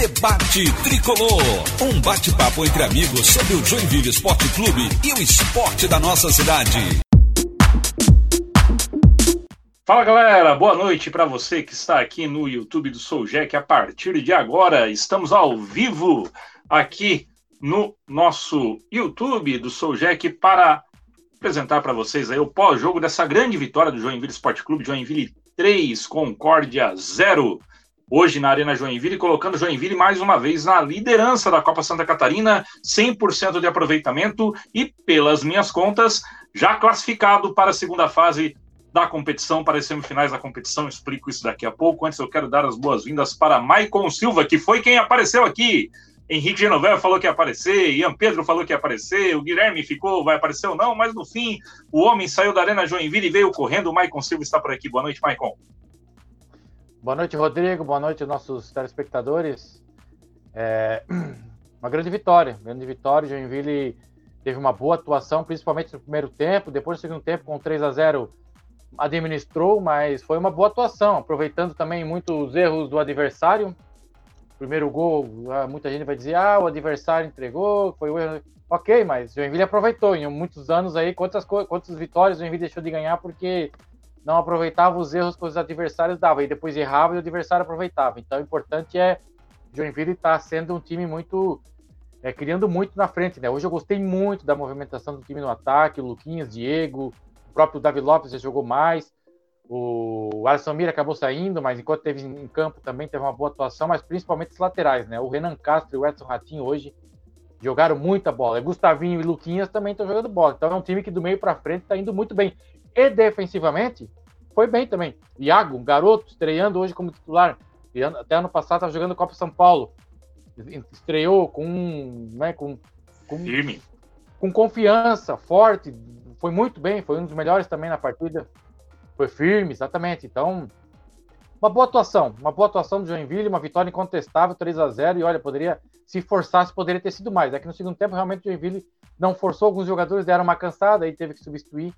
Debate Tricolor. Um bate-papo entre amigos sobre o Joinville Esporte Clube e o esporte da nossa cidade. Fala galera, boa noite para você que está aqui no YouTube do Sou Jack. A partir de agora, estamos ao vivo aqui no nosso YouTube do Sou Jack para apresentar para vocês aí o pós-jogo dessa grande vitória do Joinville Esporte Clube, Joinville 3, Concórdia 0. Hoje na Arena Joinville, colocando Joinville mais uma vez na liderança da Copa Santa Catarina, 100% de aproveitamento e, pelas minhas contas, já classificado para a segunda fase da competição, para as semifinais da competição. Explico isso daqui a pouco. Antes, eu quero dar as boas-vindas para Maicon Silva, que foi quem apareceu aqui Henrique Genovel falou que ia aparecer, Ian Pedro falou que ia aparecer, o Guilherme ficou, vai aparecer ou não, mas no fim, o homem saiu da Arena Joinville e veio correndo. O Maicon Silva está por aqui. Boa noite, Maicon. Boa noite, Rodrigo. Boa noite, nossos telespectadores. É... Uma grande vitória, grande vitória. Joinville teve uma boa atuação, principalmente no primeiro tempo. Depois do segundo tempo, com 3 a 0 administrou, mas foi uma boa atuação, aproveitando também muitos erros do adversário primeiro gol, ah, muita gente vai dizer, ah, o adversário entregou, foi o erro. Ok, mas Joinville aproveitou. Em muitos anos aí, quantas, quantas vitórias o Joinville deixou de ganhar porque não aproveitava os erros que os adversários davam. E depois errava e o adversário aproveitava. Então, o importante é Joinville estar tá sendo um time muito... É, criando muito na frente, né? Hoje eu gostei muito da movimentação do time no ataque, o Luquinhas, Diego, o próprio Davi Lopes já jogou mais. O Alisson Mira acabou saindo, mas enquanto teve em campo também teve uma boa atuação, mas principalmente os laterais, né? O Renan Castro e o Edson Ratinho hoje jogaram muita bola. Gustavinho e Luquinhas também estão jogando bola. Então é um time que do meio para frente está indo muito bem. E defensivamente foi bem também. Iago, um garoto, estreando hoje como titular. E até ano passado estava jogando Copa São Paulo. Estreou com, né, com, com, Firme. com confiança, forte. Foi muito bem, foi um dos melhores também na partida. Foi firme, exatamente. Então, uma boa atuação, uma boa atuação do Joinville, uma vitória incontestável, 3 a 0 e olha, poderia, se forçasse, poderia ter sido mais. É que no segundo tempo, realmente, o Joinville não forçou, alguns jogadores deram uma cansada, aí teve que substituir,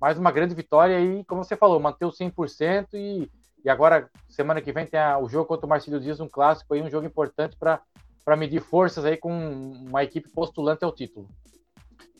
mais uma grande vitória e, como você falou, manteve o 100% e, e agora, semana que vem, tem a, o jogo contra o Marcelo Dias, um clássico aí, um jogo importante para medir forças aí com uma equipe postulante ao título.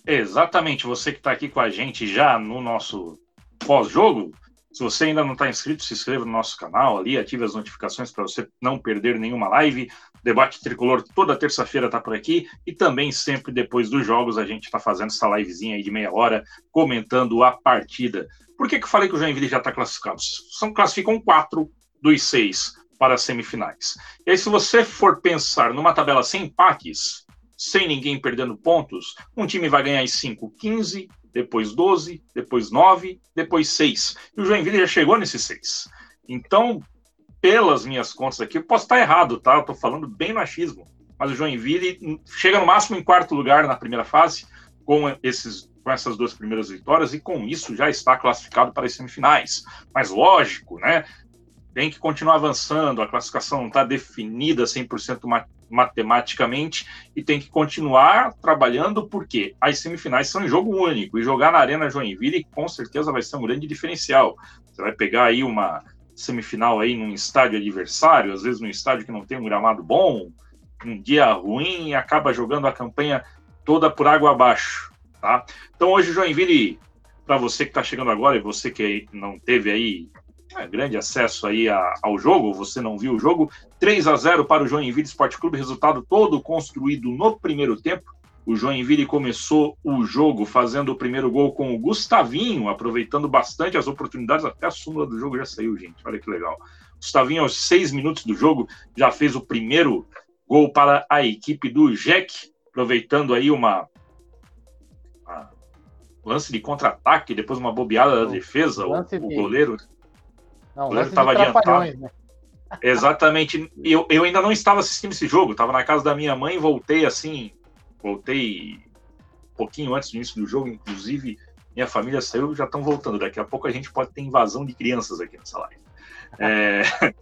Exatamente, você que está aqui com a gente já no nosso pós-jogo, se você ainda não está inscrito, se inscreva no nosso canal ali, ative as notificações para você não perder nenhuma live. Debate Tricolor toda terça-feira está por aqui e também sempre depois dos jogos a gente está fazendo essa livezinha aí de meia hora comentando a partida. Por que, que eu falei que o Joinville já está classificado? São, classificam quatro dos seis para as semifinais. E aí, se você for pensar numa tabela sem empates, sem ninguém perdendo pontos, um time vai ganhar em 5, 15, depois 12, depois 9, depois 6. E o Joinville já chegou nesses 6. Então, pelas minhas contas aqui, eu posso estar errado, tá? Eu estou falando bem no achismo. Mas o Joinville chega no máximo em quarto lugar na primeira fase, com, esses, com essas duas primeiras vitórias, e com isso já está classificado para as semifinais. Mas lógico, né? Tem que continuar avançando, a classificação não está definida 100% matematicamente e tem que continuar trabalhando porque as semifinais são em jogo único e jogar na Arena Joinville com certeza vai ser um grande diferencial. Você vai pegar aí uma semifinal aí num estádio adversário, às vezes num estádio que não tem um gramado bom, um dia ruim e acaba jogando a campanha toda por água abaixo, tá? Então hoje Joinville, para você que está chegando agora e você que não teve aí é, grande acesso aí a, ao jogo, você não viu o jogo, 3 a 0 para o Joinville Esporte Clube, resultado todo construído no primeiro tempo. O Joinville começou o jogo fazendo o primeiro gol com o Gustavinho, aproveitando bastante as oportunidades, até a súmula do jogo já saiu, gente, olha que legal. Gustavinho, aos seis minutos do jogo, já fez o primeiro gol para a equipe do Jack, aproveitando aí uma, uma lance de contra-ataque, depois uma bobeada da defesa, o, o goleiro não, o goleiro estava adiantado. Né? Exatamente. Eu, eu ainda não estava assistindo esse jogo, estava na casa da minha mãe, voltei assim, voltei um pouquinho antes do início do jogo, inclusive minha família saiu, já estão voltando. Daqui a pouco a gente pode ter invasão de crianças aqui nessa live. É...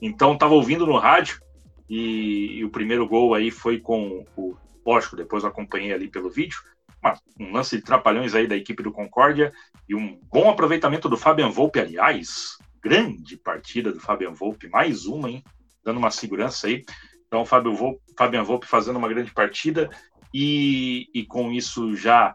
então estava ouvindo no rádio e, e, o primeiro gol aí foi com o lógico, depois eu acompanhei ali pelo vídeo. um lance de trapalhões aí da equipe do Concórdia e um bom aproveitamento do Fabian Volpe, aliás, grande partida do Fabian Volpe, mais uma, hein? Dando uma segurança aí. Então, Fábio Volpe, Fabian Volpe fazendo uma grande partida e, e com isso já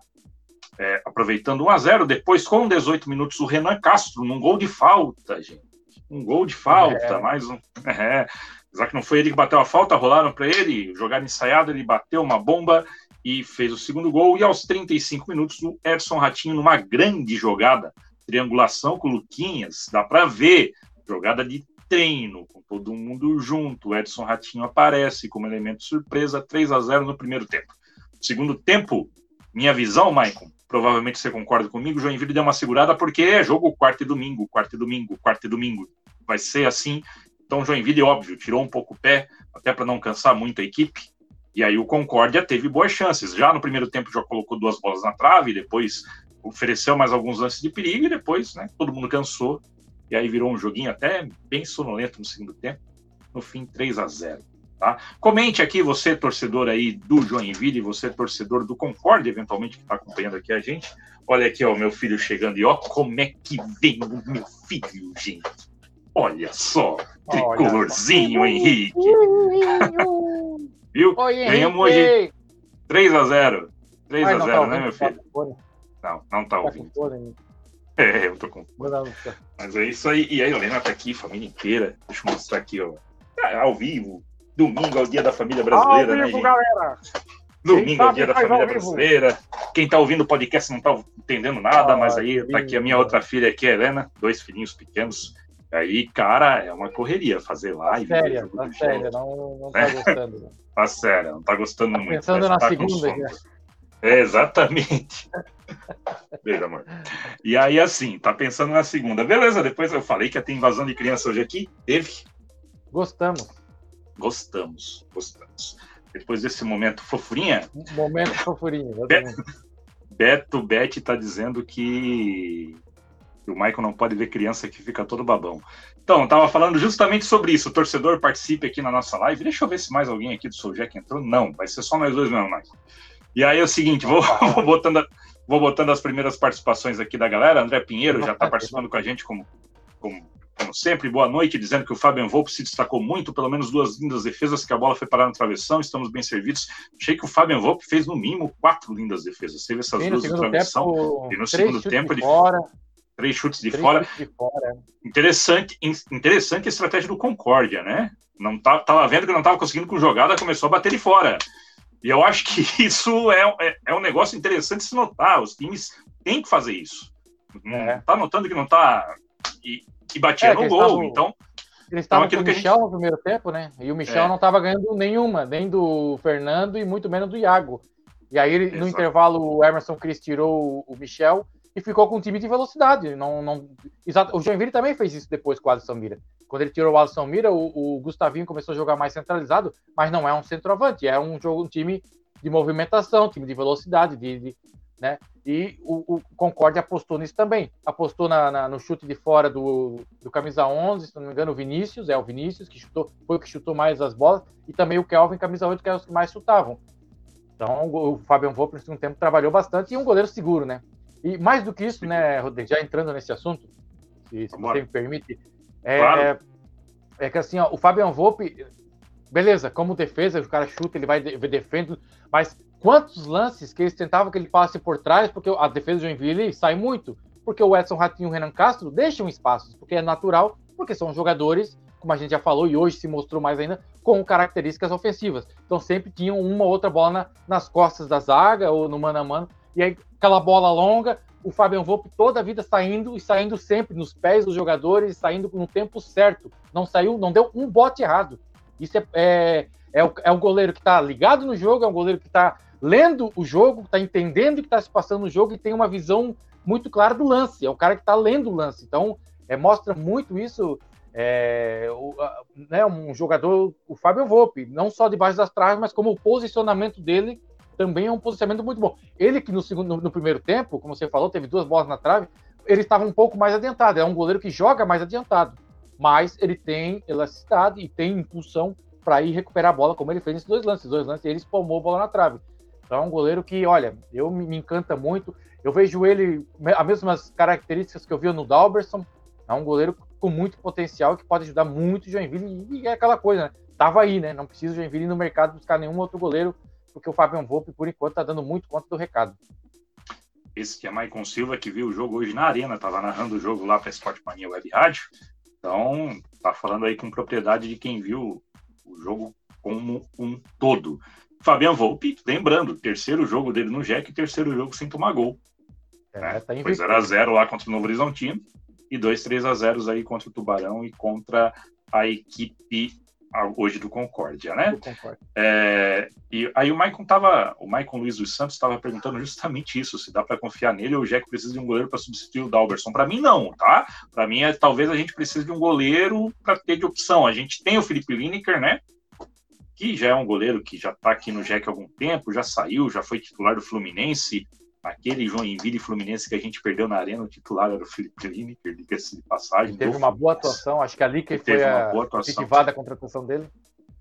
é, aproveitando 1 a 0 Depois, com 18 minutos, o Renan Castro, num gol de falta, gente. Um gol de falta, é. mais um. É, já que não foi ele que bateu a falta, rolaram para ele, jogaram ensaiado, ele bateu uma bomba e fez o segundo gol. E aos 35 minutos, o Edson Ratinho, numa grande jogada, triangulação com o Luquinhas, dá para ver, jogada de treino, com todo mundo junto. O Edson Ratinho aparece como elemento surpresa, 3 a 0 no primeiro tempo. Segundo tempo, minha visão, Maicon, provavelmente você concorda comigo, Joinville deu uma segurada porque é jogo quarto e domingo, quarto e domingo, quarto e domingo. Vai ser assim. Então, Joinville, óbvio, tirou um pouco o pé, até para não cansar muito a equipe. E aí o Concórdia teve boas chances. Já no primeiro tempo já colocou duas bolas na trave, depois ofereceu mais alguns lances de perigo e depois, né, todo mundo cansou. E aí virou um joguinho até bem sonolento no segundo tempo. No fim, 3 a 0 Tá? Comente aqui, você torcedor aí do Joinville, você torcedor do Concorde, eventualmente, que está acompanhando aqui a gente. Olha aqui, ó, meu filho chegando e ó, como é que vem o meu filho, gente. Olha só, tricolorzinho, Olha. Henrique. Viu? Oi, Ganhamos hoje 3 a 0 3 Ai, a 0 tá né, meu filho? Não, não tá, tá ouvindo. É, eu tô com. Mas é isso aí. E aí, Helena tá aqui, família inteira. Deixa eu mostrar aqui, ó. Ah, ao vivo, Domingo é o dia da família brasileira, né, vivo, né, gente? galera! Domingo é o dia da família brasileira. Quem tá ouvindo o podcast não tá entendendo nada, ah, mas aí tá aqui a minha outra filha aqui, a Helena, dois filhinhos pequenos. Aí, cara, é uma correria fazer live. Tá sério, tá sério, não, não tá é. gostando. Né? tá sério, não tá gostando tá muito. Pensando na tá segunda já. É, exatamente. Beijo, amor. E aí, assim, tá pensando na segunda. Beleza, depois eu falei que ia ter invasão de criança hoje aqui. Teve. Gostamos. Gostamos, gostamos. Depois desse momento fofurinha. Momento fofurinha, Beto, Beto Bete está dizendo que o Michael não pode ver criança que fica todo babão. Então, estava falando justamente sobre isso. O torcedor participe aqui na nossa live. Deixa eu ver se mais alguém aqui do Soul Jack entrou. Não, vai ser só nós dois mesmo, Michael. E aí é o seguinte, vou, vou, botando, vou botando as primeiras participações aqui da galera. André Pinheiro já está participando com a gente como, como como sempre, boa noite, dizendo que o Fabian Volpe se destacou muito, pelo menos duas lindas defesas, que a bola foi parar no travessão, estamos bem servidos. Achei que o Fabian Volpe fez no mínimo quatro lindas defesas. Teve essas duas de travessão. Tempo, e no segundo tempo ele. Fora. Três chutes de, três fora. Chutes de fora. Interessante, interessante a estratégia do Concórdia, né? Não tá, tava vendo que não estava conseguindo com jogada, começou a bater de fora. E eu acho que isso é, é, é um negócio interessante se notar. Os times têm que fazer isso. É. Tá notando que não tá. E, que batia é, no gol. Estavam, então. Eles estavam então, com o Michel gente... no primeiro tempo, né? E o Michel é. não estava ganhando nenhuma, nem do Fernando e muito menos do Iago. E aí, no intervalo, o Emerson Cris tirou o Michel e ficou com um time de velocidade. Não, não... Exato. O Joinville também fez isso depois com o Alisson Mira. Quando ele tirou o Alisson Mira, o, o, Gustavinho começou a jogar mais centralizado, mas não é um centroavante, é um jogo, um time de movimentação, time de velocidade, de, de né? E o, o Concorde apostou nisso também. Apostou na, na, no chute de fora do, do camisa 11, se não me engano, o Vinícius, é o Vinícius que chutou, foi o que chutou mais as bolas, e também o Kelvin, camisa 8, que é os que mais chutavam. Então o Fabian Volpe, no segundo tempo, trabalhou bastante e um goleiro seguro, né? E mais do que isso, né, Rodrigo, já entrando nesse assunto, se, se você me permite, é, claro. é, que assim, ó, o Fabian Volpe, beleza, como defesa, o cara chuta, ele vai defendendo, mas quantos lances que eles tentavam que ele passe por trás, porque a defesa do Joinville sai muito, porque o Edson Ratinho e o Renan Castro deixam espaços, porque é natural, porque são jogadores, como a gente já falou e hoje se mostrou mais ainda, com características ofensivas. Então sempre tinham uma ou outra bola na, nas costas da zaga ou no mano a mano, e aí aquela bola longa, o Fabian Volpe toda a vida saindo e saindo sempre nos pés dos jogadores, saindo no tempo certo. Não saiu, não deu um bote errado. Isso é, é, é, o, é um goleiro que está ligado no jogo, é um goleiro que está lendo o jogo, está entendendo o que está se passando no jogo e tem uma visão muito clara do lance. É o cara que está lendo o lance. Então, é, mostra muito isso. É, o, né, um jogador, o Fábio Volpe, não só debaixo das traves, mas como o posicionamento dele também é um posicionamento muito bom. Ele que no segundo, no, primeiro tempo, como você falou, teve duas bolas na trave, ele estava um pouco mais adiantado. É um goleiro que joga mais adiantado, mas ele tem elasticidade e tem impulsão para ir recuperar a bola, como ele fez nesses dois lances. Dois lances, ele espalmou a bola na trave. Então é um goleiro que, olha, eu me, me encanta muito. Eu vejo ele as mesmas características que eu vi no Dalberson. É um goleiro com muito potencial que pode ajudar muito o Joinville. E é aquela coisa, né? tava aí, né? Não precisa o Joinville ir no mercado buscar nenhum outro goleiro, porque o Fabian Volpe, por enquanto, tá dando muito conta do recado. Esse que é Maicon Silva, que viu o jogo hoje na Arena, tava narrando o jogo lá para Sport Mania Web Rádio. Então, tá falando aí com propriedade de quem viu o jogo como um todo. Fabian Volpe, lembrando, terceiro jogo dele no Jack, terceiro jogo sem tomar gol. É, né? tá Foi 0x0 lá contra o Novo Horizontino e 2 3 a 0 aí contra o Tubarão e contra a equipe hoje do Concórdia, né? Do Concórdia. É, e aí o Maicon tava, o Maicon Luiz dos Santos estava perguntando justamente isso, se dá para confiar nele ou o Jack precisa de um goleiro para substituir o Dalberson. Para mim não, tá? Para mim é talvez a gente precise de um goleiro para ter de opção. A gente tem o Felipe Lineker, né? Que já é um goleiro que já está aqui no Jack há algum tempo, já saiu, já foi titular do Fluminense, Aquele Joinville e Fluminense que a gente perdeu na arena, o titular era o Felipe Lineker, diga-se de passagem. teve uma boa atuação, acho que ali que foi a efetivada a contratação dele.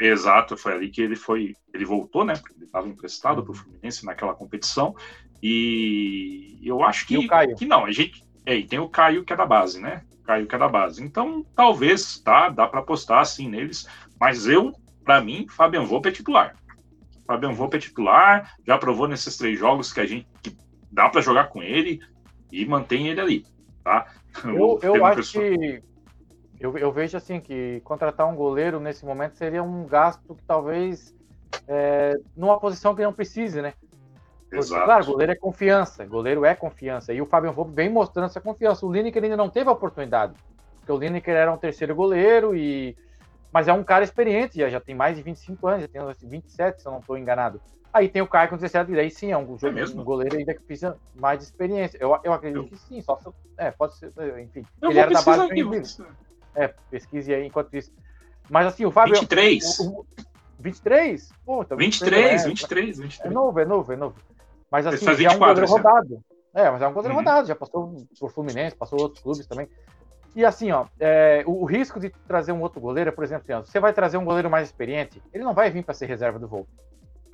Exato, foi ali que ele foi, ele voltou, né? Porque ele estava emprestado uhum. para o Fluminense naquela competição. E eu acho que, que não, a gente. É, e tem o Caio que é da base, né? Caio que é da base. Então, talvez, tá, dá para apostar assim neles, mas eu, para mim, Fabian Volpe é titular. Fabian Volpe é titular, já provou nesses três jogos que a gente que dá para jogar com ele e mantém ele ali, tá? Eu, eu acho pessoa... que eu, eu, vejo assim que contratar um goleiro nesse momento seria um gasto que talvez é, numa posição que não precise, né? Porque, Exato. Claro, goleiro é confiança, goleiro é confiança. E o Fábio Volpe vem mostrando essa confiança. O Lineker ainda não teve a oportunidade, porque o Lineker era um terceiro goleiro e mas é um cara experiente, já, já tem mais de 25 anos, já tem 27, se eu não estou enganado. Aí tem o Caio com 17, e daí sim, é um, jogo, é um goleiro ainda que precisa mais de experiência. Eu, eu acredito eu... que sim, só se, é, pode ser, enfim. Eu ele era da base aqui, É, pesquise aí enquanto isso. Mas assim, o Fábio. 23. O, o, 23? Pô, tá 23, 23, 23. É novo, é novo, é novo. Mas assim, é um goleiro rodado. É, mas é um goleiro uhum. rodado, já passou por Fluminense, passou outros clubes também. E assim, ó, é, o, o, risco de trazer um outro goleiro, por exemplo, você vai trazer um goleiro mais experiente, ele não vai vir para ser reserva do Volpe.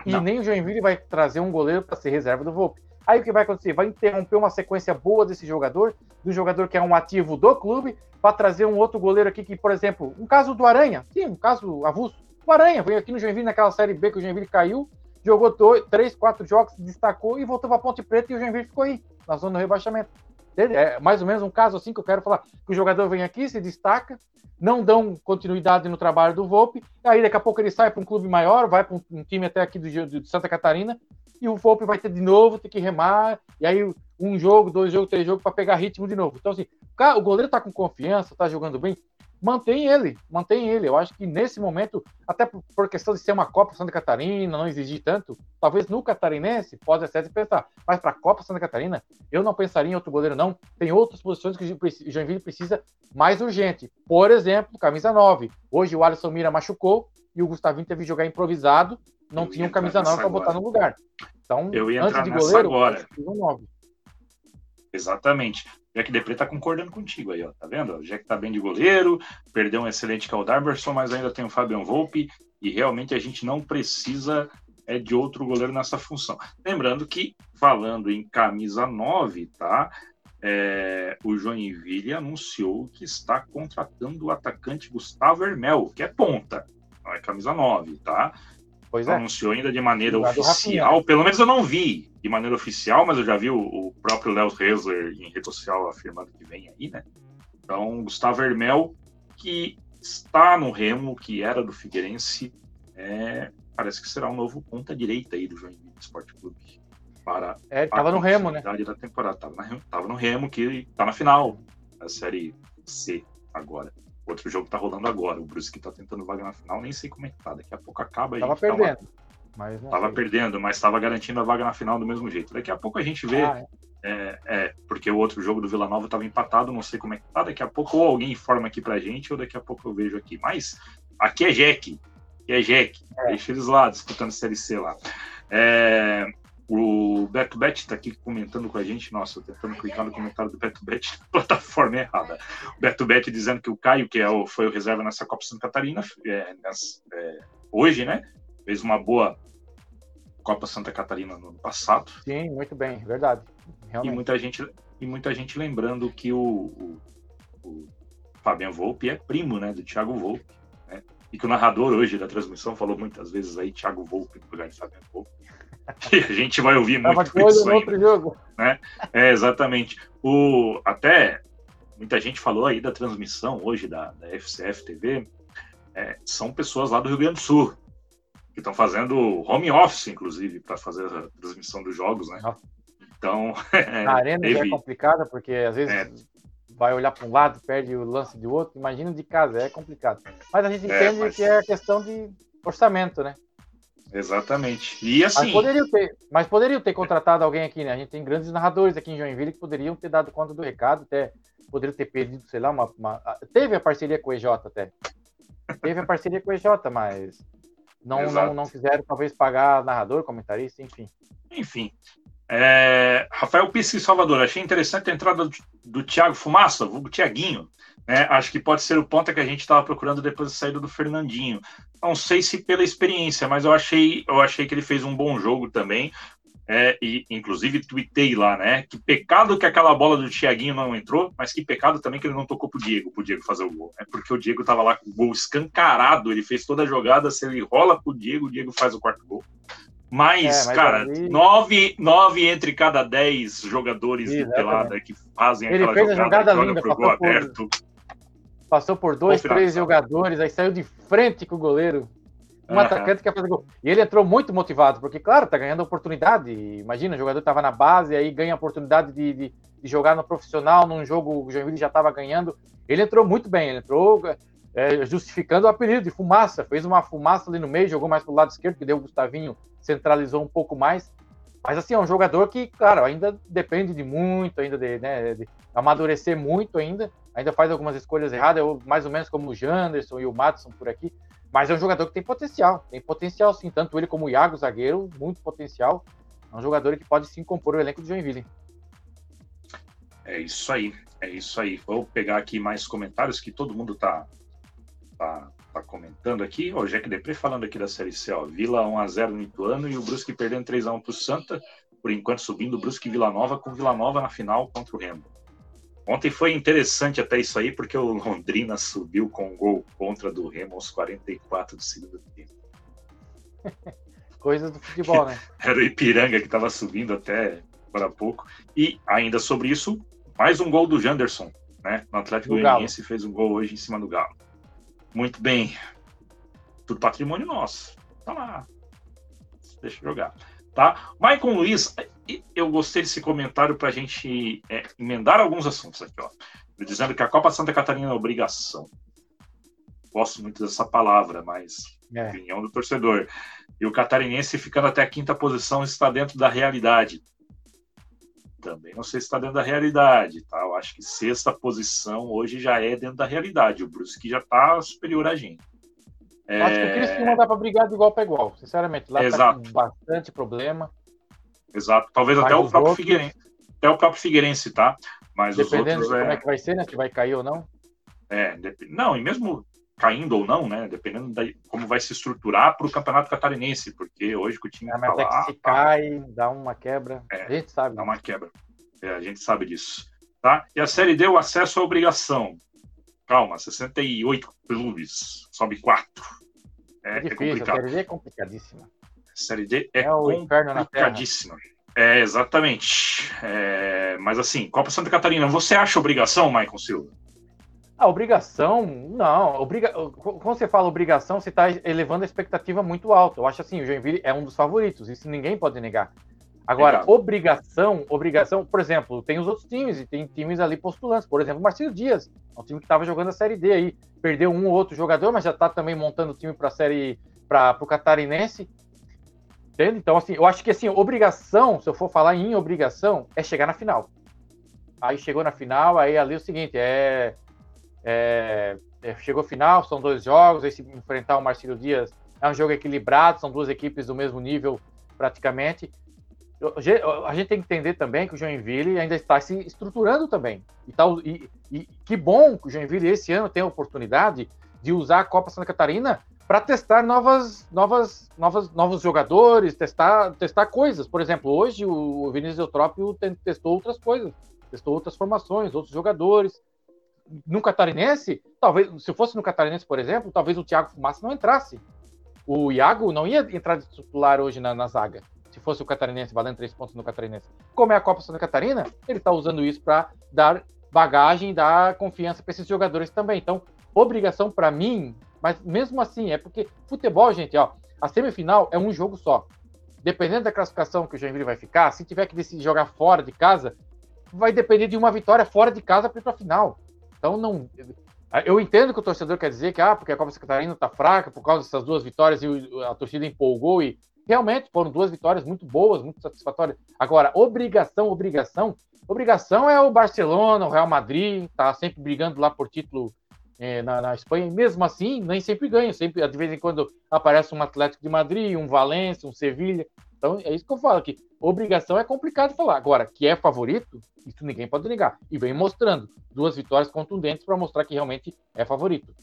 E não. nem o Joinville vai trazer um goleiro para ser reserva do Volpe. Aí o que vai acontecer? Vai interromper uma sequência boa desse jogador, do jogador que é um ativo do clube, para trazer um outro goleiro aqui que, por exemplo, um caso do Aranha, sim, um caso avulso. O Aranha veio aqui no Joinville naquela Série B que o Joinville caiu, jogou dois, três, quatro jogos, destacou e voltou para Ponte Preta e o Joinville ficou aí, na zona do rebaixamento. É mais ou menos um caso assim que eu quero falar. Que o jogador vem aqui, se destaca, não dão continuidade no trabalho do Volpe, aí daqui a pouco ele sai para um clube maior, vai para um, time até aqui do, de Santa Catarina, e o Volpe vai ter de novo, ter que remar, e aí um jogo, dois jogos, três jogos para pegar ritmo de novo. Então, assim, o goleiro está com confiança, está jogando bem, mantém ele, mantém ele. Eu acho que nesse momento, até por, questão de ser uma Copa Santa Catarina, não exigir tanto, talvez no Catarinense pode ser de pensar, mas para a Copa Santa Catarina, eu não pensaria em outro goleiro, não. Tem outras posições que o Joinville precisa mais urgente. Por exemplo, camisa 9. Hoje o Alisson Mira machucou e o Gustavinho teve que jogar improvisado, não eu tinha um camisa 9 para botar no lugar. Então, eu ia antes de goleiro, agora. Um 9. Exatamente. Jack Depre tá concordando contigo aí, ó. Tá vendo? O Jack tá bem de goleiro, perdeu um excelente Caldarberson, mas ainda tem o Fabian Volpe, e realmente a gente não precisa é, de outro goleiro nessa função. Lembrando que, falando em camisa 9, tá? É, o Joinville anunciou que está contratando o atacante Gustavo Hermel, que é ponta, não é camisa 9, tá? Pois é. Anunciou ainda de maneira oficial, pelo menos eu não vi de maneira oficial, mas eu já vi o, o próprio Léo Hesler em rede social afirmando que vem aí, né? Então, Gustavo Hermel, que está no Remo, que era do Figueirense, é, parece que será um novo ponta-direita aí do Joinville Esporte Clube. Para é, ele estava no Remo, né? da temporada. Estava no Remo, que está na final da Série C agora. Outro jogo tá rolando agora. O Brusque tá tentando vaga na final, nem sei como é que tá. Daqui a pouco acaba e. Tava perdendo. Tava, mas tava sei. perdendo, mas tava garantindo a vaga na final do mesmo jeito. Daqui a pouco a gente vê. Ah, é. É, é, porque o outro jogo do Vila Nova estava empatado, não sei como é que tá. Daqui a pouco ou alguém informa aqui pra gente, ou daqui a pouco eu vejo aqui. Mas aqui é Jack. Aqui é Jack. É. Deixa eles lá, disputando Série C lá. É, o Beto Bet está aqui comentando com a gente, nossa, tentando clicar no comentário do Beto Bet plataforma errada. O Beto Bet dizendo que o Caio, que é o, foi o reserva nessa Copa Santa Catarina, é, é, hoje, né? Fez uma boa Copa Santa Catarina no ano passado. Sim, muito bem, verdade. Realmente. E muita gente, e muita gente lembrando que o, o, o Fabian Volpe é primo, né, do Thiago Volpe. Né? e que o narrador hoje da transmissão falou muitas vezes aí, Thiago Volpe, no lugar de Fabiano Volpe. E a gente vai ouvir muito Tava isso no outro jogo. Né? É, exatamente. O, até muita gente falou aí da transmissão hoje da, da FCF TV, é, são pessoas lá do Rio Grande do Sul, que estão fazendo home office, inclusive, para fazer a transmissão dos jogos, né? Então. a arena teve... é complicada, porque às vezes é. vai olhar para um lado, perde o lance de outro. Imagina de casa, é complicado. Mas a gente é, entende mas... que é questão de orçamento, né? Exatamente. E assim. Mas poderiam, ter, mas poderiam ter contratado alguém aqui, né? A gente tem grandes narradores aqui em Joinville que poderiam ter dado conta do recado, até poderiam ter perdido, sei lá, uma, uma... Teve a parceria com o EJ até. Teve a parceria com o EJ, mas não, não, não quiseram talvez pagar narrador, comentarista, enfim. Enfim. É, Rafael Pisci Salvador, achei interessante a entrada do, Thiago Fumaça, o Tiaguinho. Né? Acho que pode ser o ponto que a gente estava procurando depois da saída do Fernandinho. Não sei se pela experiência, mas eu achei, eu achei que ele fez um bom jogo também. É, e inclusive tuitei lá, né? Que pecado que aquela bola do Thiaguinho não entrou, mas que pecado também que ele não tocou pro Diego, pro Diego fazer o gol, né? Porque o Diego tava lá com o gol escancarado, ele fez toda a jogada, se ele rola pro Diego, o Diego faz o quarto gol. Mas, é, mas cara, ali... nove, nove entre cada dez jogadores Sim, do Pelada que fazem ele aquela jogada, jogada linda, pro gol aberto. Passou por dois, três jogadores, aí saiu de frente com o goleiro. Um uhum. atacante que ia fazer gol. E ele entrou muito motivado, porque, claro, tá ganhando oportunidade. Imagina, o jogador tava na base, aí ganha a oportunidade de, de, de jogar no profissional, num jogo o Joinville já estava ganhando. Ele entrou muito bem, ele entrou é, justificando o apelido de fumaça. Fez uma fumaça ali no meio, jogou mais pro lado esquerdo, que deu o Gustavinho, centralizou um pouco mais. Mas assim, é um jogador que, claro, ainda depende de muito, ainda de, né, de amadurecer muito ainda. Ainda faz algumas escolhas erradas, mais ou menos como o Janderson e o Matson por aqui. Mas é um jogador que tem potencial, tem potencial sim, tanto ele como o Iago, zagueiro, muito potencial. É um jogador que pode sim compor o elenco do Joinville. É isso aí, é isso aí. Vou pegar aqui mais comentários que todo mundo tá, tá, tá comentando aqui. O Jack Depre falando aqui da Série C, ó. Vila 1x0 no Ituano e o Brusque perdendo 3x1 pro Santa. Por enquanto subindo o Brusque Vila Nova com Vila Nova na final contra o Remo. Ontem foi interessante até isso aí, porque o Londrina subiu com um gol contra do Remo aos 44 do segundo tempo. Coisa do futebol, né? Era o Ipiranga que estava subindo até para pouco. E ainda sobre isso, mais um gol do Janderson, né? No Atlético Goianiense fez um gol hoje em cima do Galo. Muito bem. Tudo patrimônio nosso. Tá lá. Deixa eu jogar. Tá? Maicon Luiz, eu gostei desse comentário para a gente é, emendar alguns assuntos aqui, ó. Dizendo que a Copa Santa Catarina é obrigação. Gosto muito dessa palavra, mas é. opinião do torcedor. E o catarinense ficando até a quinta posição está dentro da realidade. Também não sei se está dentro da realidade, tá? Eu acho que sexta posição hoje já é dentro da realidade. O Brusque já está superior a gente. É... Acho que o Criciúma dá para brigar de igual para igual, sinceramente. Lá Exato. tá com bastante problema. Exato. Talvez até o próprio outros... Figueirense. Até o próprio Figueirense, tá? Mas Dependendo os outros, de como é... é que vai ser, né? Se vai cair ou não. É, não, e mesmo caindo ou não, né? Dependendo de como vai se estruturar para o campeonato catarinense, porque hoje que o time. É, mas tá é lá, que se tá... cai, dá uma quebra. É, a gente sabe. Dá uma quebra. É, a gente sabe disso. Tá? E a série D, o acesso à obrigação. Calma, 68 clubes, sobe 4. É, é, difícil, é complicado. A série D é complicadíssima. Série D é, é complicadíssima. É, exatamente. É, mas assim, Copa Santa Catarina, você acha obrigação, Maicon Silva? A obrigação, não. Obriga... Quando você fala obrigação, você está elevando a expectativa muito alta. Eu acho assim, o Joinville é um dos favoritos, isso ninguém pode negar. Agora, obrigação, obrigação, por exemplo, tem os outros times, e tem times ali postulantes. Por exemplo, o Marcelo Dias, é um time que estava jogando a Série D aí. Perdeu um ou outro jogador, mas já está também montando o time para a Série, para o Catarinense. Entende? Então, assim, eu acho que assim, obrigação, se eu for falar em obrigação, é chegar na final. Aí chegou na final, aí ali é o seguinte, é, é, é chegou final, são dois jogos, aí se enfrentar o Marcelo Dias é um jogo equilibrado, são duas equipes do mesmo nível praticamente. A gente tem que entender também que o Joinville ainda está se estruturando também. E, tá, e, e que bom que o Joinville esse ano tem a oportunidade de usar a Copa Santa Catarina para testar novas, novas, novas, novos jogadores, testar, testar coisas. Por exemplo, hoje o Vinícius Eutrópio testou outras coisas, testou outras formações, outros jogadores. No Catarinense, talvez, se fosse no Catarinense, por exemplo, talvez o Thiago Fumaça não entrasse. O Iago não ia entrar de titular hoje na, na zaga, se fosse o Catarinense, valendo três pontos no Catarinense. Como é a Copa Santa Catarina, ele está usando isso para dar bagagem, dar confiança para esses jogadores também. Então, obrigação para mim, mas mesmo assim, é porque futebol, gente, ó, a semifinal é um jogo só. Dependendo da classificação que o Joinville vai ficar, se tiver que decidir jogar fora de casa, vai depender de uma vitória fora de casa para ir para a final. Então não. Eu entendo que o torcedor quer dizer que ah, porque a Copa Catarina está fraca por causa dessas duas vitórias e a torcida empolgou e realmente foram duas vitórias muito boas, muito satisfatórias. Agora, obrigação, obrigação, obrigação é o Barcelona, o Real Madrid, tá sempre brigando lá por título é, na, na, Espanha, e mesmo assim, nem sempre ganha, sempre, de vez em quando aparece um Atlético de Madrid, um Valência, um Sevilha. Então, é isso que eu falo, que obrigação é complicado falar. Agora, que é favorito, isso ninguém pode negar. E vem mostrando duas vitórias contundentes para mostrar que realmente é favorito.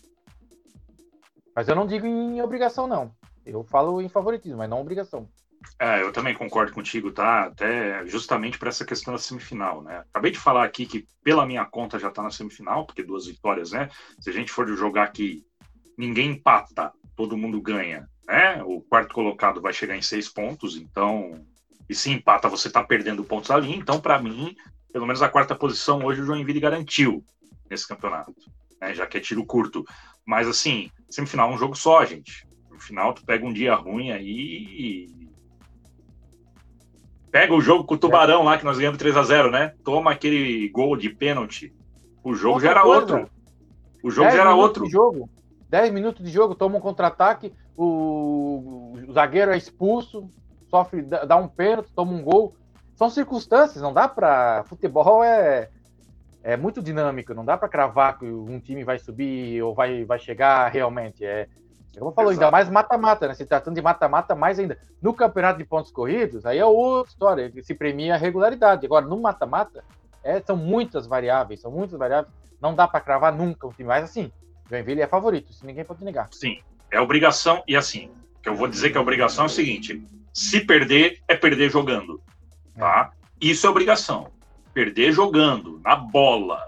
Mas eu não digo em obrigação, não. Eu falo em favoritismo, mas não obrigação. É, eu também concordo contigo, tá? Até justamente para essa questão da semifinal, né? Acabei de falar aqui que, pela minha conta, já tá na semifinal, porque duas vitórias, né? Se a gente for jogar aqui, ninguém empata, todo mundo ganha, né? O quarto colocado vai chegar em seis pontos, então. E se empata, você tá perdendo pontos ali. Então, para mim, pelo menos a quarta posição hoje o Joinville garantiu nesse campeonato, né? Já que é tiro curto. Mas, assim, semifinal é um jogo só, gente. No final, tu pega um dia ruim aí e Pega o jogo com o Tubarão lá, que nós ganhamos 3 a 0 né? Toma aquele gol de pênalti. O jogo Outra já era coisa. outro. O jogo já era outro. De jogo. 10 minutos de jogo, toma um contra-ataque, o... o, zagueiro é expulso, sofre, dá um pênalti, toma um gol. São circunstâncias, não dá para Futebol é, é muito dinâmico, não dá para cravar que um time vai subir ou vai, vai chegar realmente. É, como falou, ainda mais mata-mata, né? Se tratando de mata-mata, mais ainda. No campeonato de pontos corridos, aí é outra história, se premia a regularidade. Agora, no mata-mata, é, são muitas variáveis, são muitas variáveis. Não dá para cravar nunca um time mais assim. Joinville é favorito, isso ninguém pode negar. Sim, é obrigação, e assim, que eu vou dizer que a obrigação é o seguinte: se perder, é perder jogando. Tá? É. Isso é obrigação. Perder jogando, na bola,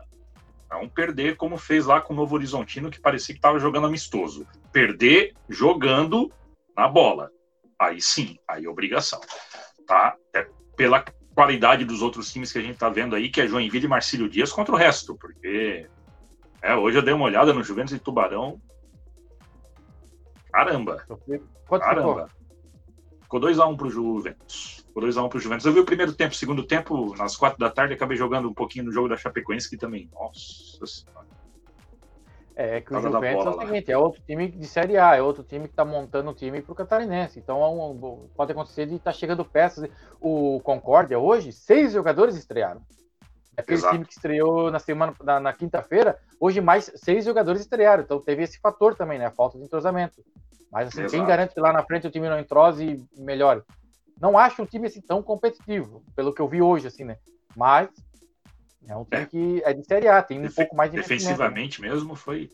não perder como fez lá com o Novo Horizontino, que parecia que estava jogando amistoso. Perder jogando na bola. Aí sim, aí é obrigação. Tá? É pela qualidade dos outros times que a gente está vendo aí, que é Joinville e Marcílio Dias contra o resto, porque é, hoje eu dei uma olhada no Juventus e Tubarão. Caramba! Quanto Caramba! Ficou 2x1 um pro Juventus. Ficou 2x1 pro Juventus. Eu vi o primeiro tempo, segundo tempo, nas quatro da tarde, acabei jogando um pouquinho no jogo da Chapecoense, que também. Nossa senhora. É, é que o Juventus é o seguinte, é outro time de Série A, é outro time que está montando o time para o Catarinense. Então é um, pode acontecer de estar tá chegando peças. O Concórdia hoje, seis jogadores estrearam. Aquele Exato. time que estreou na semana, na, na quinta-feira, hoje mais seis jogadores estrearam. Então teve esse fator também, né? A falta de entrosamento. Mas assim, quem garante que lá na frente o time não entrose e melhore? Não acho um time assim tão competitivo, pelo que eu vi hoje, assim, né? Mas é um time é. que é de Série A, tem um Defe pouco mais de Defensivamente mesmo foi.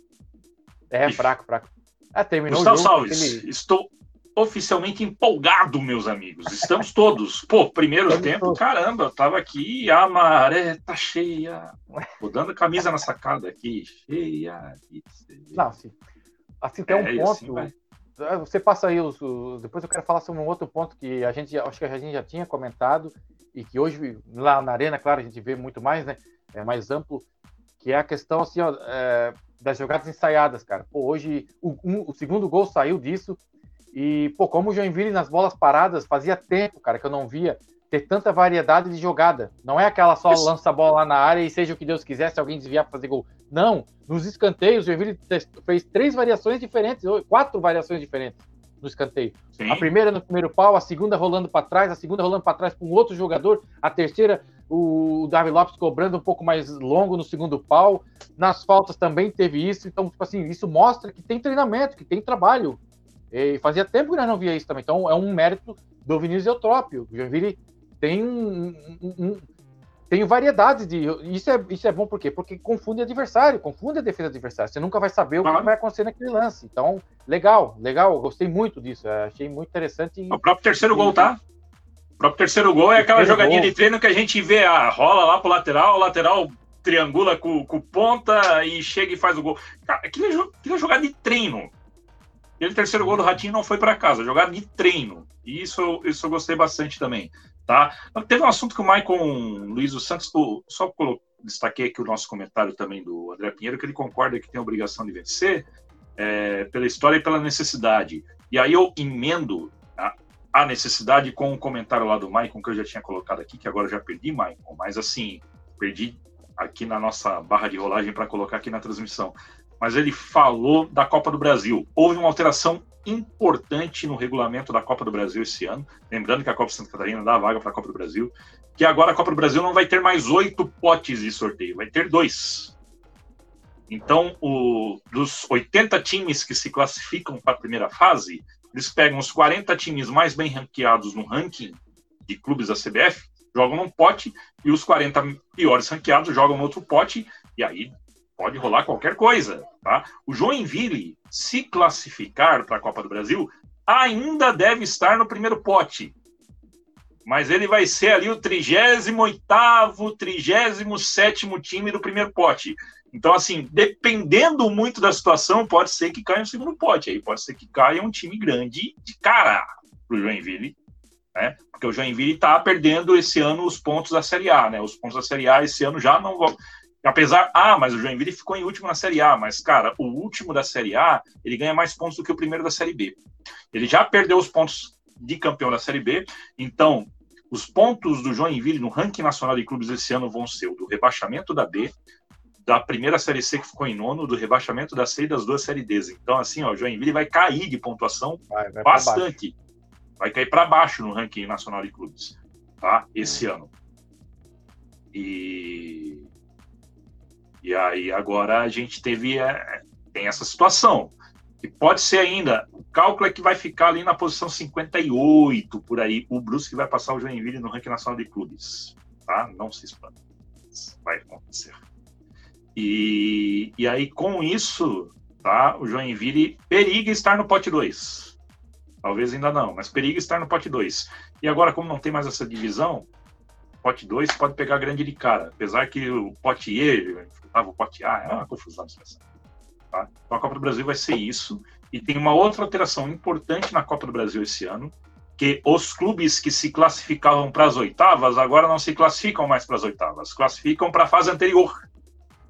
É, fraco, fraco. Ah, terminou Gustavo o jogo, Salves, aquele... estou oficialmente empolgado, meus amigos. Estamos todos. Pô, primeiro Estamos tempo, todos. caramba, eu tava aqui, a maré tá cheia. Vou dando camisa na sacada aqui, cheia. Não, assim, assim tem um é, ponto. Assim você passa aí os, os, Depois eu quero falar sobre um outro ponto que a gente acho que a gente já tinha comentado e que hoje lá na arena, claro, a gente vê muito mais, né? É mais amplo, que é a questão assim, ó, é, das jogadas ensaiadas, cara. Pô, hoje o, um, o, segundo gol saiu disso e pô, como o Joinville nas bolas paradas fazia tempo, cara, que eu não via ter tanta variedade de jogada. Não é aquela só lança a bola lá na área e seja o que Deus quiser, se alguém desviar fazer gol. Não, nos escanteios, o Joinville fez três variações diferentes, quatro variações diferentes no escanteio. Sim. A primeira no primeiro pau, a segunda rolando para trás, a segunda rolando para trás com outro jogador, a terceira o Davi Lopes cobrando um pouco mais longo no segundo pau. Nas faltas também teve isso. Então, tipo assim, isso mostra que tem treinamento, que tem trabalho. E fazia tempo que nós não via isso também. Então, é um mérito do Vinícius Eutrópio. O Joinville tem um, um, um tem variedades de. Isso é, isso é bom por quê? Porque confunde adversário, confunde a defesa adversária. Você nunca vai saber o que vai acontecer naquele lance. Então, legal, legal. Gostei muito disso. Achei muito interessante. O próprio terceiro e... gol, tá? O próprio terceiro gol é aquela jogadinha gol. de treino que a gente vê a rola lá pro lateral, o lateral triangula com, com ponta e chega e faz o gol. Cara, aquilo é jogada de treino. Aquele terceiro gol do Ratinho não foi para casa, jogada de treino. E isso, isso eu gostei bastante também. Tá? Teve um assunto que o Maicon Luiz dos Santos, só destaquei aqui o nosso comentário também do André Pinheiro, que ele concorda que tem a obrigação de vencer é, pela história e pela necessidade. E aí eu emendo a, a necessidade com um comentário lá do Maicon, que eu já tinha colocado aqui, que agora eu já perdi, Maicon, mas assim, perdi aqui na nossa barra de rolagem para colocar aqui na transmissão. Mas ele falou da Copa do Brasil. Houve uma alteração importante no regulamento da Copa do Brasil esse ano. Lembrando que a Copa Santa Catarina dá vaga para a Copa do Brasil. Que agora a Copa do Brasil não vai ter mais oito potes de sorteio, vai ter dois. Então, o, dos 80 times que se classificam para a primeira fase, eles pegam os 40 times mais bem ranqueados no ranking de clubes da CBF, jogam num pote, e os 40 piores ranqueados jogam no outro pote, e aí pode rolar qualquer coisa. Tá? O Joinville, se classificar para a Copa do Brasil, ainda deve estar no primeiro pote. Mas ele vai ser ali o 38º, 37 time do primeiro pote. Então, assim, dependendo muito da situação, pode ser que caia um segundo pote. Aí pode ser que caia um time grande de cara para o Joinville. Né? Porque o Joinville está perdendo esse ano os pontos da Série A. Né? Os pontos da Série A esse ano já não vão Apesar, ah, mas o Joinville ficou em último na Série A, mas, cara, o último da Série A, ele ganha mais pontos do que o primeiro da Série B. Ele já perdeu os pontos de campeão da Série B, então, os pontos do Joinville no ranking nacional de clubes esse ano vão ser o do rebaixamento da B, da primeira Série C que ficou em nono, do rebaixamento da C e das duas Série Ds. Então, assim, ó, o Joinville vai cair de pontuação vai, vai bastante. Vai cair para baixo no ranking nacional de clubes, tá? Esse ano. E e aí agora a gente teve é, tem essa situação. Que pode ser ainda, o cálculo é que vai ficar ali na posição 58 por aí, o Brusque vai passar o Joinville no ranking nacional de clubes, tá? Não se espanta. Vai acontecer. E, e aí com isso, tá? O Joinville periga estar no pote 2. Talvez ainda não, mas periga estar no pote 2. E agora, como não tem mais essa divisão, pote 2 pode pegar grande de cara. Apesar que o pote E, o pote A, é uma confusão. Tá? Então a Copa do Brasil vai ser isso. E tem uma outra alteração importante na Copa do Brasil esse ano, que os clubes que se classificavam para as oitavas agora não se classificam mais para as oitavas, classificam para a fase anterior.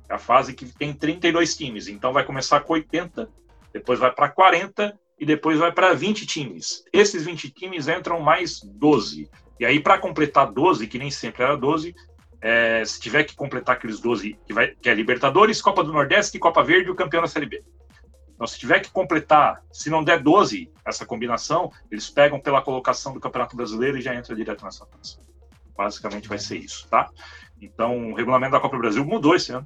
É a fase que tem 32 times. Então vai começar com 80, depois vai para 40 e depois vai para 20 times. Esses 20 times entram mais 12. E aí, para completar 12, que nem sempre era 12, é, se tiver que completar aqueles 12, que, vai, que é Libertadores, Copa do Nordeste, Copa Verde e o campeão da Série B. Então, se tiver que completar, se não der 12, essa combinação, eles pegam pela colocação do Campeonato Brasileiro e já entra direto nessa fase. Basicamente vai ser isso, tá? Então, o regulamento da Copa do Brasil mudou esse ano.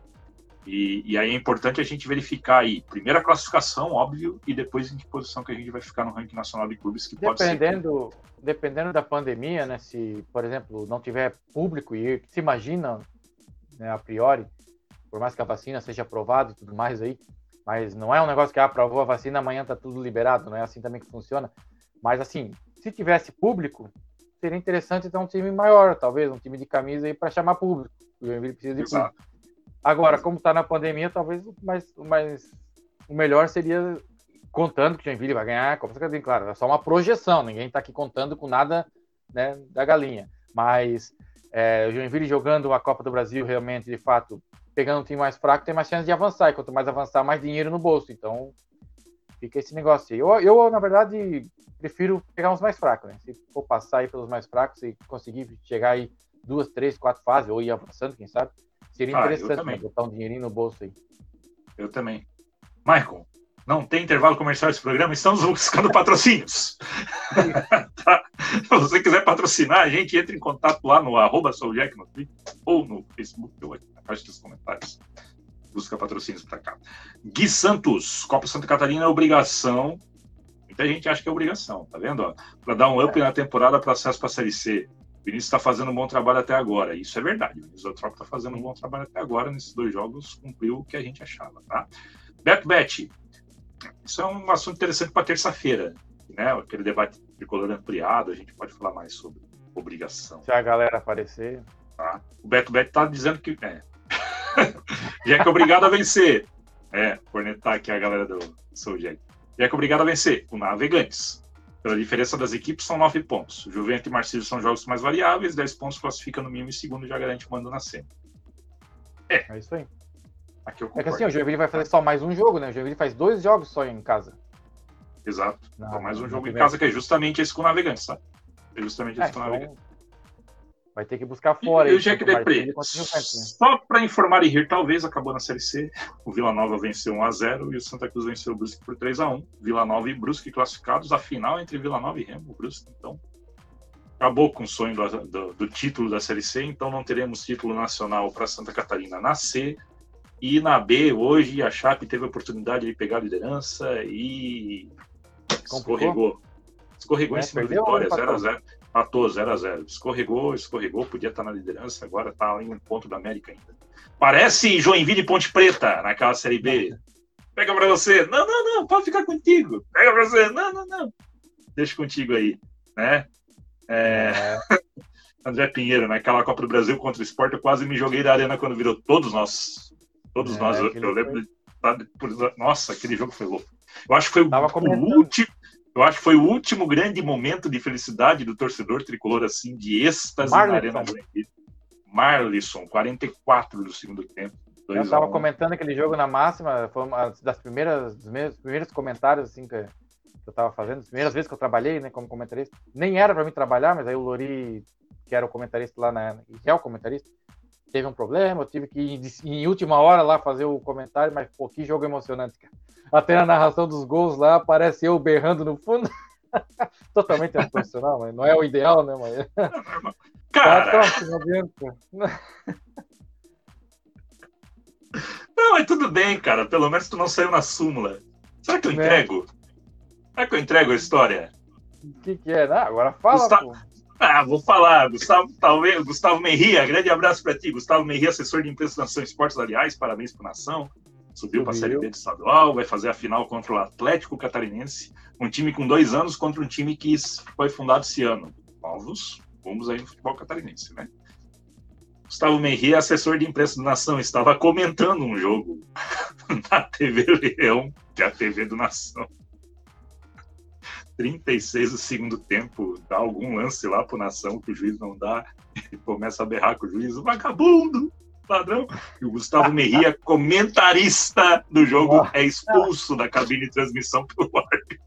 E, e, aí é importante a gente verificar aí, primeira classificação, óbvio, e depois em que posição que a gente vai ficar no ranking nacional de clubes, que dependendo, pode ser... Dependendo da pandemia, né, se, por exemplo, não tiver público e se imagina, né, a priori, por mais que a vacina seja aprovada e tudo mais aí, mas não é um negócio que ah, aprovou a vacina, amanhã tá tudo liberado, não é assim também que funciona. Mas assim, se tivesse público, seria interessante ter um time maior, talvez um time de camisa aí para chamar público. O Joinville precisa de Exato. público. Agora, como está na pandemia, talvez o mais, o mais o melhor seria contando que o Joinville vai ganhar a Copa Santa Claro, é só uma projeção, ninguém está aqui contando com nada né, da galinha. Mas é, o Joinville jogando a Copa do Brasil, realmente, de fato, pegando um time mais fraco, tem mais chance de avançar. E quanto mais avançar, mais dinheiro no bolso. Então, fica esse negócio aí. Eu, eu na verdade, prefiro pegar uns mais fracos, né? Se for passar aí pelos mais fracos e conseguir chegar aí duas, três, quatro fases, ou ir avançando, quem sabe, Seria ah, interessante né, botar um dinheirinho no bolso aí. Eu também. Michael, não tem intervalo comercial esse programa, estamos buscando patrocínios. tá? Se você quiser patrocinar, a gente entra em contato lá no arroba Souljack no Twitter ou no Facebook, ou na caixa dos comentários. Busca patrocínios para cá. Gui Santos, Copa Santa Catarina é obrigação. Muita gente acha que é obrigação, tá vendo? Para dar um up é. na temporada para acesso para a Série C. Vinícius está fazendo um bom trabalho até agora. Isso é verdade. O Vinícius Eutrópio está fazendo um bom trabalho até agora. Nesses dois jogos, cumpriu o que a gente achava. Tá? Beto Bet, isso é um assunto interessante para terça-feira. Né? Aquele debate de color ampliado, a gente pode falar mais sobre obrigação. Se a galera aparecer. Tá? O Beto Bet está dizendo que. É. Jack é obrigado a vencer. É, cornetar aqui a galera do Sou Jack. Jack é obrigado a vencer. O Navegantes. Pela diferença das equipes, são nove pontos. Juventus e Marcílio são jogos mais variáveis, dez pontos classifica no mínimo e segundo já garante mando na cena. É. É isso aí. Aqui eu é que assim, o Joinville vai fazer só mais um jogo, né? O Joinville faz dois jogos só em casa. Exato. Não, mais um jogo em casa que é justamente esse com o Navegantes, tá? É justamente esse é, com o Navegantes. Vai ter que buscar fora. E, o Jack Depré, só para informar e rir, talvez acabou na Série C. O Vila Nova venceu 1x0 e o Santa Cruz venceu o Brusque por 3x1. Vila Nova e Brusque classificados. A final entre Vila Nova e Remo. O Brusque, então, acabou com o sonho do, do, do, título da Série C. Então, não teremos título nacional para Santa Catarina na C. E na B, hoje, a Chape teve a oportunidade de pegar a liderança e escorregou. Escorregou é, em cima da vitória, 0x0. Empatou 0 a 0 Escorregou, escorregou, podia estar na liderança, agora está ali no ponto da América ainda. Parece Joinville e Ponte Preta naquela Série B. Pega para você. Não, não, não, pode ficar contigo. Pega para você. Não, não, não. Deixa contigo aí, né? É... André Pinheiro, naquela Copa do Brasil contra o Sport, eu quase me joguei da arena quando virou todos nós. Todos é, nós. Eu, eu lembro. De... Nossa, aquele jogo foi louco. Eu acho que foi o, o último. Eu acho que foi o último grande momento de felicidade do torcedor tricolor, assim, de êxtase Marlisson. na Arena. Marlisson, 44 do segundo tempo. Eu estava comentando aquele jogo na máxima, foi uma das primeiras, dos meus primeiros comentários assim, que, eu estava fazendo, as primeiras vezes que eu trabalhei né, como comentarista. Nem era para mim trabalhar, mas aí o Lori, que era o comentarista lá na. que é o comentarista, teve um problema, eu tive que ir em última hora lá fazer o comentário, mas pô, que jogo emocionante, cara. Até na narração dos gols lá, aparece eu berrando no fundo. Totalmente profissional, mas não é o ideal, né, mas... Cara... Tá, não, mas tudo bem, cara. Pelo menos tu não saiu na súmula. Será que eu né? entrego? Será que eu entrego a história? O que, que é? Ah, agora fala, Gustavo... Ah, vou falar. Gustavo, talvez, Gustavo Merria, grande abraço para ti. Gustavo Merria, assessor de imprensa da Nação Esportes Aliás, parabéns para Nação. Subiu para a Série B de estadual, vai fazer a final contra o Atlético Catarinense, um time com dois anos contra um time que foi fundado esse ano. Novos rumos aí no futebol catarinense, né? Gustavo Merria, assessor de imprensa da Nação, estava comentando um jogo na TV Leão, que é a TV do Nação. 36 do segundo tempo, dá algum lance lá pro Nação que o juiz não dá, e começa a berrar com o juiz, vagabundo, ladrão. E o Gustavo Merria, comentarista do jogo, é expulso da cabine de transmissão pelo árbitro.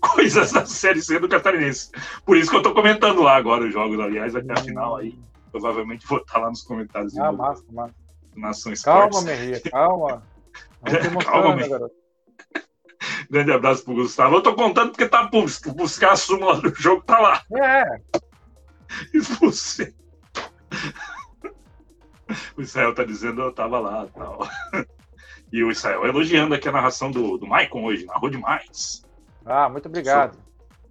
Coisas da Série C do Catarinense. Por isso que eu tô comentando lá agora os jogos, aliás, até a final aí. Provavelmente vou estar lá nos comentários. Ah, massa, massa. Nação. Calma, Merria, calma. calma, Merria. Grande abraço pro Gustavo. Eu tô contando porque tá por buscar a súmula do jogo, tá lá. É. E você. O Israel tá dizendo eu tava lá tal. E o Israel elogiando aqui a narração do, do Maicon hoje, narrou demais. Ah, muito obrigado. Sobre,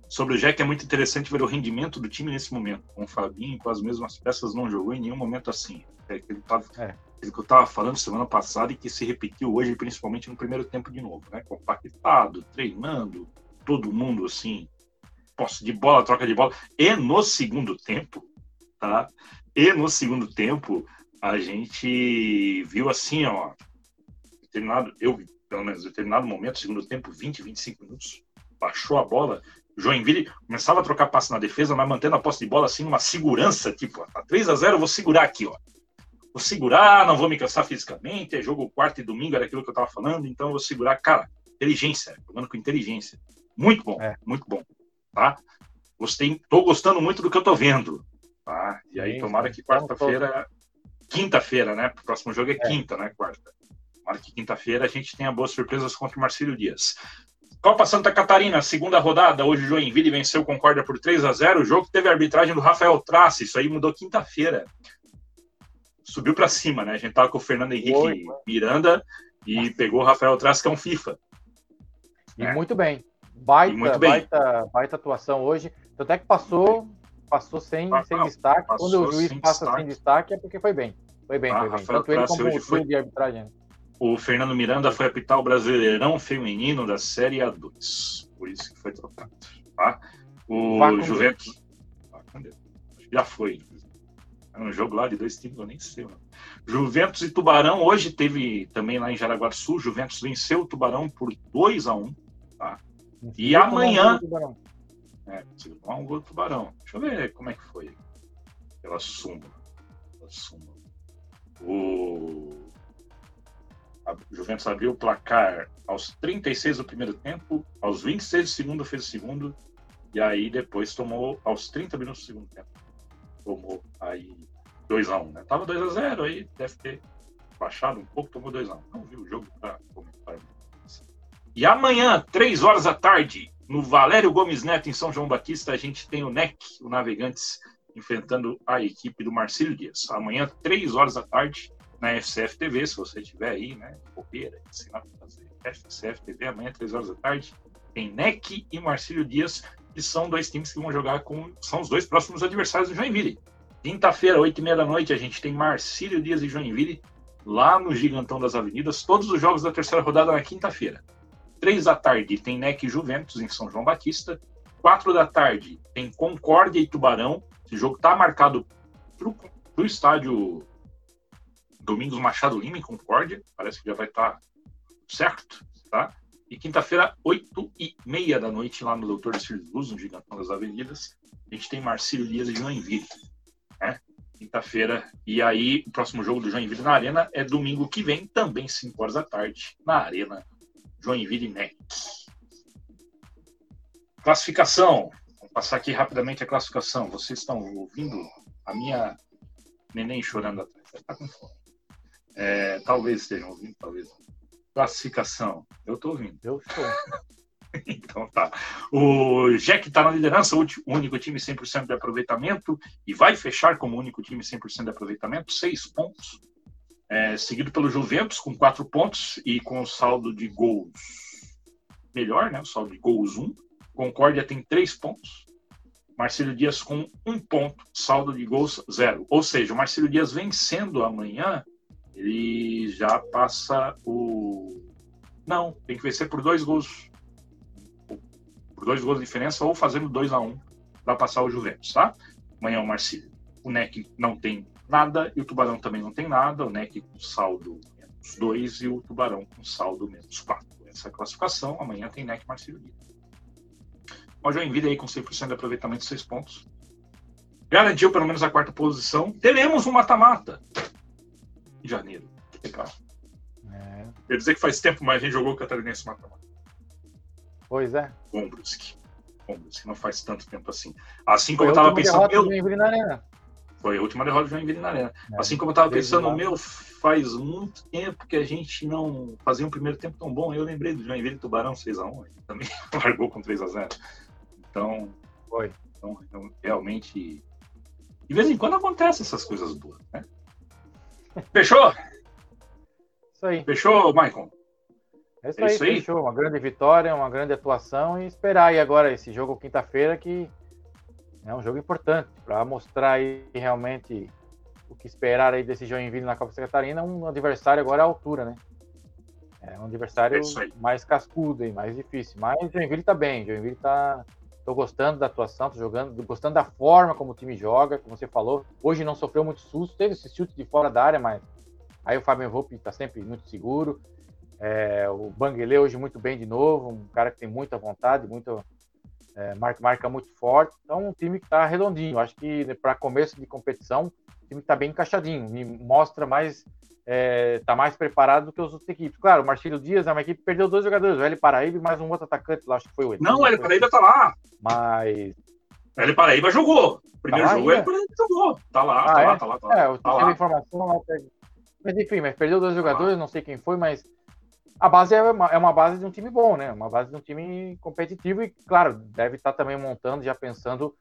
sobre o Jack é muito interessante ver o rendimento do time nesse momento. Com o Fabinho, com as mesmas peças, não jogou em nenhum momento assim. É, ele tava, é que eu estava falando semana passada e que se repetiu hoje, principalmente no primeiro tempo de novo, né? Compactado, treinando, todo mundo assim, posse de bola, troca de bola. E no segundo tempo, tá? E no segundo tempo, a gente viu assim, ó, determinado, eu pelo menos, determinado momento, segundo tempo, 20, 25 minutos, baixou a bola, Joinville começava a trocar passe na defesa, mas mantendo a posse de bola assim, uma segurança, tipo, tá 3 a 0 eu vou segurar aqui, ó vou segurar, não vou me cansar fisicamente, é jogo quarto e domingo, era aquilo que eu estava falando, então eu vou segurar. Cara, inteligência, jogando com inteligência. Muito bom, é. muito bom. Tá? Gostei, tô gostando muito do que eu tô vendo. Tá? E aí, tomara que quarta-feira, quinta-feira, né? O próximo jogo é, é. quinta, né? Quarta. Tomara que quinta-feira a gente tenha boas surpresas contra o Marcílio Dias. Copa Santa Catarina, segunda rodada. Hoje o Joinville venceu o Concórdia por 3 a 0 O jogo teve a arbitragem do Rafael Trace. Isso aí mudou quinta-feira subiu para cima, né? A gente tava com o Fernando Henrique Oi, Miranda e pegou o Rafael Traz, que é um FIFA. E é. muito bem. Baita, muito bem. Baita, baita atuação hoje. Até que passou, passou sem, sem destaque. Quando o juiz passa destaque. sem destaque é porque foi bem. Foi bem, ah, foi bem. Rafael Tanto ele como o foi... de arbitragem. O Fernando Miranda foi apitar o Brasileirão Feminino da Série A2. Por isso que foi trocado. Tá? O Juventus. Já foi. É um jogo lá de dois times, eu nem sei. Mano. Juventus e Tubarão, hoje teve também lá em Jaraguá do Sul, Juventus venceu o Tubarão por 2 a 1 um, tá? E amanhã. É, tomar um gol do Tubarão. Deixa eu ver como é que foi. Pela súmula. Pela súmula. O a Juventus abriu o placar aos 36 do primeiro tempo, aos 26 do segundo fez o segundo, e aí depois tomou aos 30 minutos do segundo tempo. Tomou aí 2x1, né? Tava 2x0, aí deve ter baixado um pouco, tomou 2x1. Não vi o jogo para comentar. E amanhã, 3 horas da tarde, no Valério Gomes Neto, em São João Batista, a gente tem o NEC, o Navegantes, enfrentando a equipe do Marcílio Dias. Amanhã, 3 horas da tarde, na FCF TV, se você tiver aí, né? Bobeira, ensinar para fazer. FCF TV, amanhã, 3 horas da tarde, tem NEC e Marcílio Dias, que são dois times que vão jogar com. São os dois próximos adversários do Joinville. Quinta-feira, 8 e meia da noite, a gente tem Marcílio Dias e Joinville, lá no Gigantão das Avenidas. Todos os jogos da terceira rodada na quinta-feira. Três da tarde tem NEC e Juventus em São João Batista. Quatro da tarde tem Concórdia e Tubarão. Esse jogo está marcado para o estádio Domingos Machado Lima, em Concórdia, parece que já vai estar tá certo, tá? E quinta-feira, oito e meia da noite, lá no Doutor Filhos Luz, no Gigantão das Avenidas, a gente tem Marcílio Dias e Joinville, né? Quinta-feira, e aí o próximo jogo do Joinville na Arena é domingo que vem, também 5 horas da tarde, na Arena Joinville NEC. Classificação, vou passar aqui rapidamente a classificação. Vocês estão ouvindo a minha neném chorando atrás? Está com fome. É, talvez estejam ouvindo, talvez. Classificação. Eu estou ouvindo. Eu estou. então tá. O Jack está na liderança, o único time 100% de aproveitamento, e vai fechar como único time 100% de aproveitamento, seis pontos. É, seguido pelo Juventus, com quatro pontos e com o saldo de gols melhor, né? O saldo de gols um. Concórdia tem três pontos. Marcelo Dias com um ponto, saldo de gols zero. Ou seja, o Marcelo Dias vencendo amanhã ele já passa o. Não, tem que vencer por dois gols. Por dois gols de diferença ou fazendo 2 a 1 um para passar o Juventus, tá? Amanhã o Marcílio. O NEC não tem nada e o Tubarão também não tem nada. O NEC com saldo menos 2 e o Tubarão com saldo menos 4. Essa é a classificação. Amanhã tem NEC Marcílio O Joinville aí com 100% de aproveitamento, 6 pontos. Garantiu pelo menos a quarta posição. Teremos um mata-mata em janeiro. Legal. É. Quer dizer que faz tempo mais a gente jogou o Catarinense mata-mata. Pois é. Com Brusque. Com Brusque. Não faz tanto tempo assim. Assim como eu estava pensando. Arena. Foi a última derrota do Joinville na Arena. É, assim como eu estava pensando, meu, faz muito tempo que a gente não fazia um primeiro tempo tão bom. Eu lembrei do Joinville Tubarão 6x1, também largou com 3x0. Então, Foi. Então, então, realmente. De vez em quando acontecem essas coisas boas, né? Fechou? Isso aí. Fechou, Maicon? É isso, é isso aí, fechou. Uma grande vitória, uma grande atuação e esperar aí agora esse jogo quinta-feira que é um jogo importante para mostrar aí realmente o que esperar aí desse Joinville na Copa Santa Catarina, um adversário agora à altura, né? É um adversário é mais cascudo e mais difícil. Mas o Joinville tá bem, o Joinville tá Tô gostando da atuação, tô jogando, gostando da forma como o time joga, como você falou. Hoje não sofreu muito susto, teve esse chute de fora da área, mas aí o Fábio Volpe tá sempre muito seguro. É, o Banguele hoje muito bem de novo, um cara que tem muita vontade, muito, é, marca, marca muito forte. Então, um time que está redondinho. Acho que para começo de competição, o time está bem encaixadinho. Me mostra mais está é, tá mais preparado do que as outras equipes. Claro, o Marcelo Dias é uma equipe que perdeu dois jogadores, o L Paraíba e mais um outro atacante lá, acho que foi o L. Não, o L Paraíba tá lá. Mas. O L Paraíba jogou. Primeiro tá jogo, o L Paraíba jogou. Tá lá, ah, tá, é? lá tá lá, tá lá. É, eu tá tive informação lá. Mas enfim, mas perdeu dois jogadores, não sei quem foi, mas a base é uma, é uma base de um time bom, né? Uma base de um time competitivo e, claro, deve estar também montando, já pensando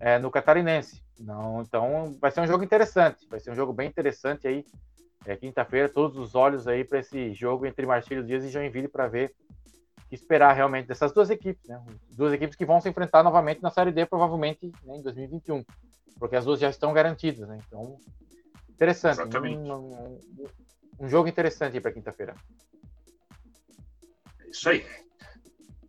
é, no catarinense. Não, então vai ser um jogo interessante, vai ser um jogo bem interessante aí é, quinta-feira, todos os olhos aí para esse jogo entre Marcílio Dias e Joinville para ver o que esperar realmente dessas duas equipes, né? Duas equipes que vão se enfrentar novamente na Série D, provavelmente né, em 2021, porque as duas já estão garantidas, né? Então, interessante. Um, um, um, jogo interessante para quinta-feira. É isso aí.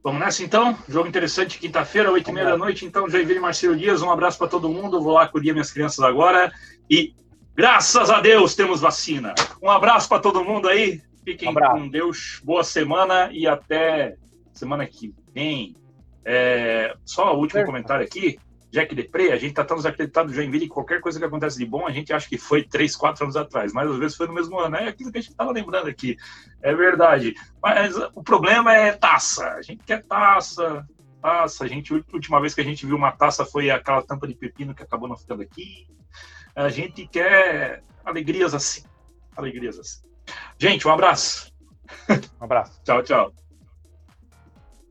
Vamos nessa então? Jogo interessante quinta-feira, oito e meia da noite. Então, Joinville Marcelo Dias, um abraço para todo mundo. Vou lá acudir minhas crianças agora. E graças a Deus temos vacina. Um abraço para todo mundo aí. Fiquem um com Deus. Boa semana e até semana que vem. É, só o último certo. comentário aqui. Jack Depre, a gente tá tão desacreditado do Joinville que qualquer coisa que acontece de bom, a gente acha que foi três, quatro anos atrás, mas às vezes foi no mesmo ano. É aquilo que a gente estava lembrando aqui. É verdade. Mas o problema é taça. A gente quer taça, taça. A gente, a última vez que a gente viu uma taça foi aquela tampa de pepino que acabou não ficando aqui. A gente quer alegrias assim. Alegrias assim. Gente, um abraço. Um abraço. tchau, tchau.